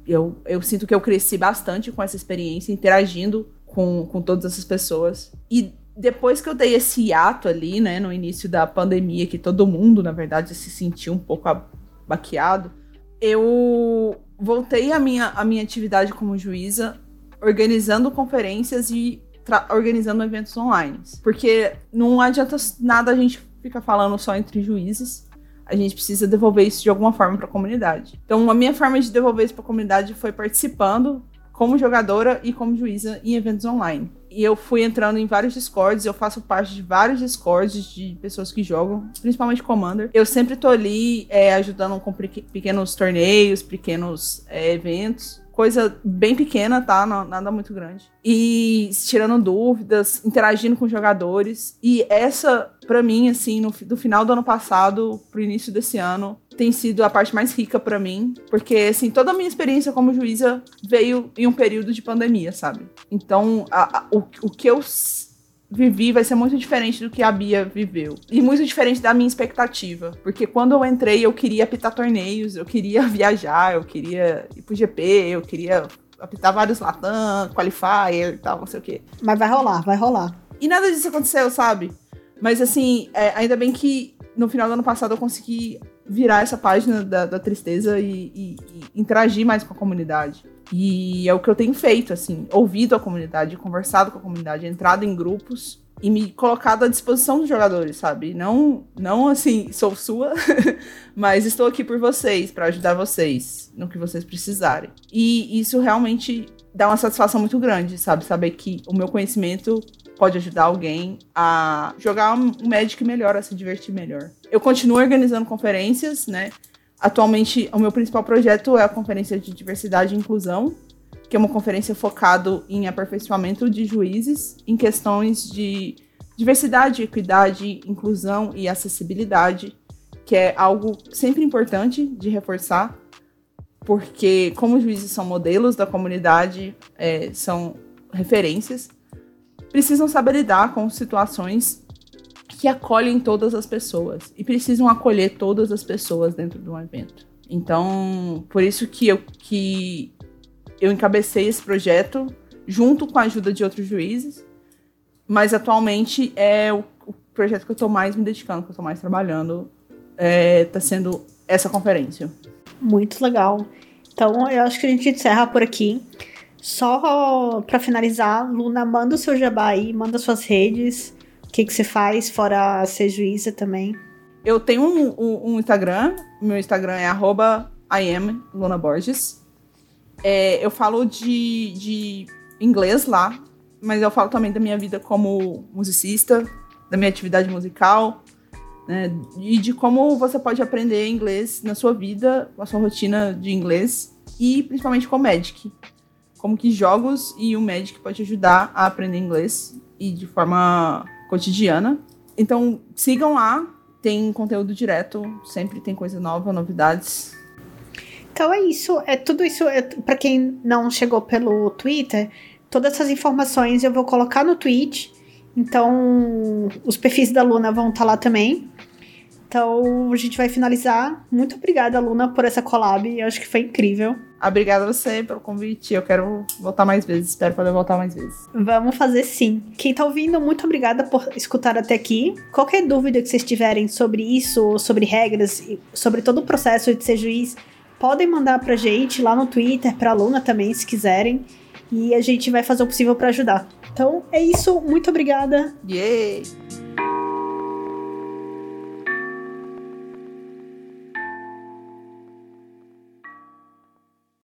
Eu, eu sinto que eu cresci bastante com essa experiência, interagindo com, com todas essas pessoas. E depois que eu dei esse ato ali, né, no início da pandemia, que todo mundo, na verdade, se sentiu um pouco abaqueado, eu voltei à minha, à minha atividade como juíza, organizando conferências e organizando eventos online. Porque não adianta nada a gente ficar falando só entre juízes. A gente precisa devolver isso de alguma forma para a comunidade. Então, a minha forma de devolver isso para a comunidade foi participando como jogadora e como juíza em eventos online. E eu fui entrando em vários discords, eu faço parte de vários discords de pessoas que jogam, principalmente Commander. Eu sempre tô ali é, ajudando com pequenos torneios, pequenos é, eventos coisa bem pequena, tá? Nada muito grande. E tirando dúvidas, interagindo com jogadores. E essa, para mim, assim, no, do final do ano passado pro início desse ano, tem sido a parte mais rica para mim, porque assim, toda a minha experiência como juíza veio em um período de pandemia, sabe? Então, a, a, o, o que eu vivi vai ser muito diferente do que a Bia viveu. E muito diferente da minha expectativa. Porque quando eu entrei, eu queria apitar torneios, eu queria [LAUGHS] viajar, eu queria ir pro GP, eu queria apitar vários Latam, Qualifier e tal, não sei o quê. Mas vai rolar, vai rolar. E nada disso aconteceu, sabe? Mas assim, é, ainda bem que no final do ano passado eu consegui virar essa página da, da tristeza e, e, e interagir mais com a comunidade. E é o que eu tenho feito, assim, ouvido a comunidade, conversado com a comunidade, entrado em grupos e me colocado à disposição dos jogadores, sabe? Não, não assim, sou sua, [LAUGHS] mas estou aqui por vocês, para ajudar vocês no que vocês precisarem. E isso realmente dá uma satisfação muito grande, sabe? Saber que o meu conhecimento pode ajudar alguém a jogar um Magic melhor, a se divertir melhor. Eu continuo organizando conferências, né? Atualmente, o meu principal projeto é a Conferência de Diversidade e Inclusão, que é uma conferência focada em aperfeiçoamento de juízes em questões de diversidade, equidade, inclusão e acessibilidade, que é algo sempre importante de reforçar, porque como juízes são modelos da comunidade, é, são referências, precisam saber lidar com situações que acolhem todas as pessoas e precisam acolher todas as pessoas dentro de um evento. Então, por isso que eu, que eu encabecei esse projeto junto com a ajuda de outros juízes, mas atualmente é o, o projeto que eu estou mais me dedicando, que eu estou mais trabalhando, está é, tá sendo essa conferência. Muito legal. Então, eu acho que a gente encerra por aqui. Só para finalizar, Luna, manda o seu jabá aí, manda suas redes, que, que você faz, fora ser juíza também? Eu tenho um, um, um Instagram, meu Instagram é arroba Borges. É, eu falo de, de inglês lá, mas eu falo também da minha vida como musicista, da minha atividade musical, né, e de como você pode aprender inglês na sua vida, com a sua rotina de inglês, e principalmente com o Magic. Como que jogos e o Magic pode ajudar a aprender inglês e de forma cotidiana. Então, sigam lá, tem conteúdo direto, sempre tem coisa nova, novidades. Então é isso, é tudo isso. É, para quem não chegou pelo Twitter, todas essas informações eu vou colocar no tweet. Então, os perfis da Luna vão estar tá lá também. Então, a gente vai finalizar. Muito obrigada, Luna, por essa collab. Eu acho que foi incrível. Obrigada a você pelo convite. Eu quero voltar mais vezes. Espero poder voltar mais vezes. Vamos fazer sim. Quem tá ouvindo, muito obrigada por escutar até aqui. Qualquer dúvida que vocês tiverem sobre isso, sobre regras, sobre todo o processo de ser juiz, podem mandar pra gente lá no Twitter, pra Luna também, se quiserem. E a gente vai fazer o possível para ajudar. Então é isso. Muito obrigada. Yay!